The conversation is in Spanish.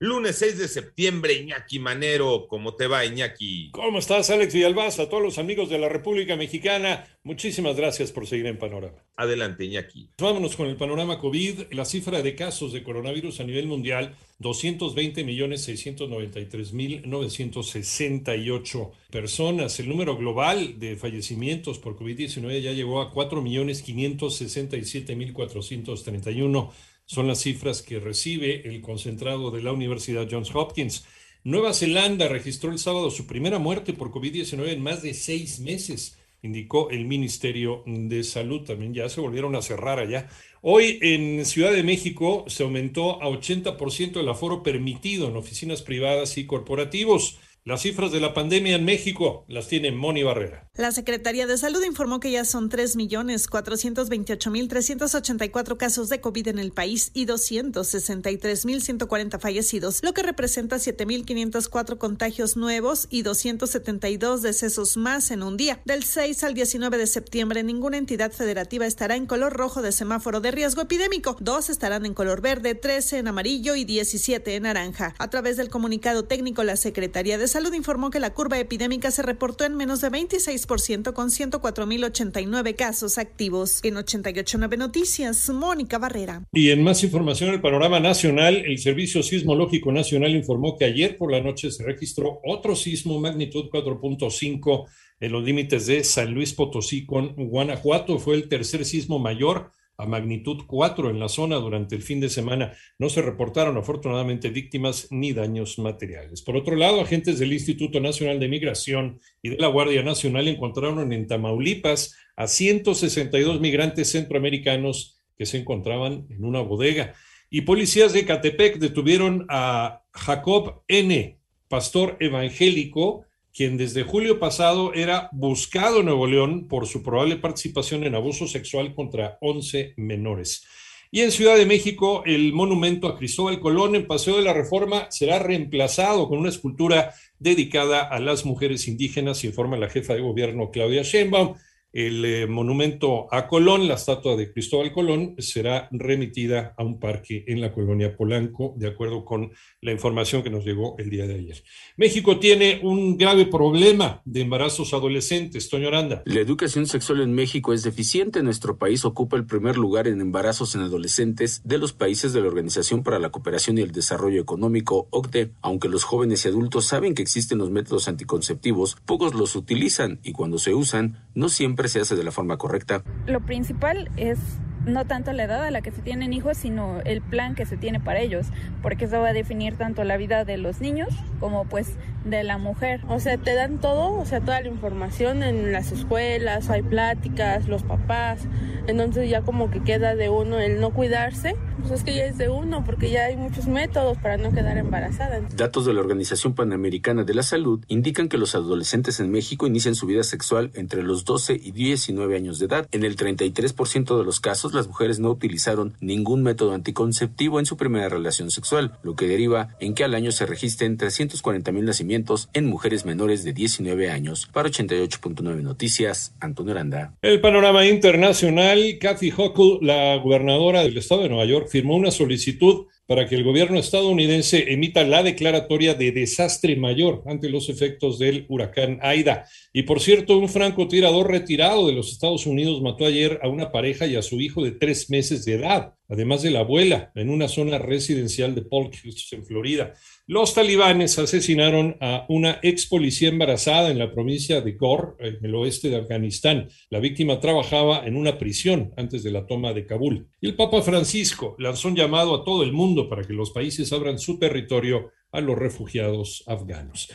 Lunes 6 de septiembre, Iñaki Manero, ¿cómo te va, Iñaki? ¿Cómo estás, Alex Villalbazo? A todos los amigos de la República Mexicana, muchísimas gracias por seguir en Panorama. Adelante, Iñaki. Vámonos con el panorama COVID. La cifra de casos de coronavirus a nivel mundial, 220.693.968 personas. El número global de fallecimientos por COVID-19 ya llegó a 4.567.431 son las cifras que recibe el concentrado de la Universidad Johns Hopkins. Nueva Zelanda registró el sábado su primera muerte por COVID-19 en más de seis meses, indicó el Ministerio de Salud. También ya se volvieron a cerrar allá. Hoy en Ciudad de México se aumentó a 80% el aforo permitido en oficinas privadas y corporativos. Las cifras de la pandemia en México las tiene Moni Barrera. La Secretaría de Salud informó que ya son 3.428.384 casos de COVID en el país y 263.140 fallecidos, lo que representa 7.504 contagios nuevos y 272 decesos más en un día. Del 6 al 19 de septiembre, ninguna entidad federativa estará en color rojo de semáforo de riesgo epidémico. Dos estarán en color verde, 13 en amarillo y 17 en naranja. A través del comunicado técnico, la Secretaría de Salud informó que la curva epidémica se reportó en menos de 26% con 104.089 casos activos. En 88.9 Noticias, Mónica Barrera. Y en más información, el panorama nacional, el Servicio Sismológico Nacional informó que ayer por la noche se registró otro sismo magnitud 4.5 en los límites de San Luis Potosí con Guanajuato. Fue el tercer sismo mayor a magnitud 4 en la zona durante el fin de semana. No se reportaron afortunadamente víctimas ni daños materiales. Por otro lado, agentes del Instituto Nacional de Migración y de la Guardia Nacional encontraron en Tamaulipas a 162 migrantes centroamericanos que se encontraban en una bodega. Y policías de Catepec detuvieron a Jacob N., pastor evangélico, quien desde julio pasado era buscado en Nuevo León por su probable participación en abuso sexual contra 11 menores. Y en Ciudad de México, el monumento a Cristóbal Colón en Paseo de la Reforma será reemplazado con una escultura dedicada a las mujeres indígenas, informa la jefa de gobierno Claudia Sheinbaum. El eh, monumento a Colón, la estatua de Cristóbal Colón, será remitida a un parque en la colonia Polanco, de acuerdo con la información que nos llegó el día de ayer. México tiene un grave problema de embarazos adolescentes. Toño Aranda. La educación sexual en México es deficiente. Nuestro país ocupa el primer lugar en embarazos en adolescentes de los países de la Organización para la Cooperación y el Desarrollo Económico, OCDE. Aunque los jóvenes y adultos saben que existen los métodos anticonceptivos, pocos los utilizan y cuando se usan, no siempre se hace de la forma correcta. Lo principal es no tanto la edad a la que se tienen hijos, sino el plan que se tiene para ellos, porque eso va a definir tanto la vida de los niños como pues de la mujer. O sea, te dan todo, o sea, toda la información en las escuelas, hay pláticas, los papás, entonces ya como que queda de uno el no cuidarse, pues es que ya es de uno, porque ya hay muchos métodos para no quedar embarazada. Datos de la Organización Panamericana de la Salud indican que los adolescentes en México inician su vida sexual entre los 12 y 19 años de edad. En el 33% de los casos, las mujeres no utilizaron ningún método anticonceptivo en su primera relación sexual, lo que deriva en que al año se registren 340 mil nacimientos en mujeres menores de 19 años. Para 88.9 Noticias, Antonio Aranda. El panorama internacional, Kathy Hochul, la gobernadora del estado de Nueva York, firmó una solicitud para que el gobierno estadounidense emita la declaratoria de desastre mayor ante los efectos del huracán Aida. Y por cierto, un francotirador retirado de los Estados Unidos mató ayer a una pareja y a su hijo de tres meses de edad, además de la abuela, en una zona residencial de Polk, en Florida. Los talibanes asesinaron a una ex policía embarazada en la provincia de Gor, en el oeste de Afganistán. La víctima trabajaba en una prisión antes de la toma de Kabul. Y el Papa Francisco lanzó un llamado a todo el mundo para que los países abran su territorio a los refugiados afganos.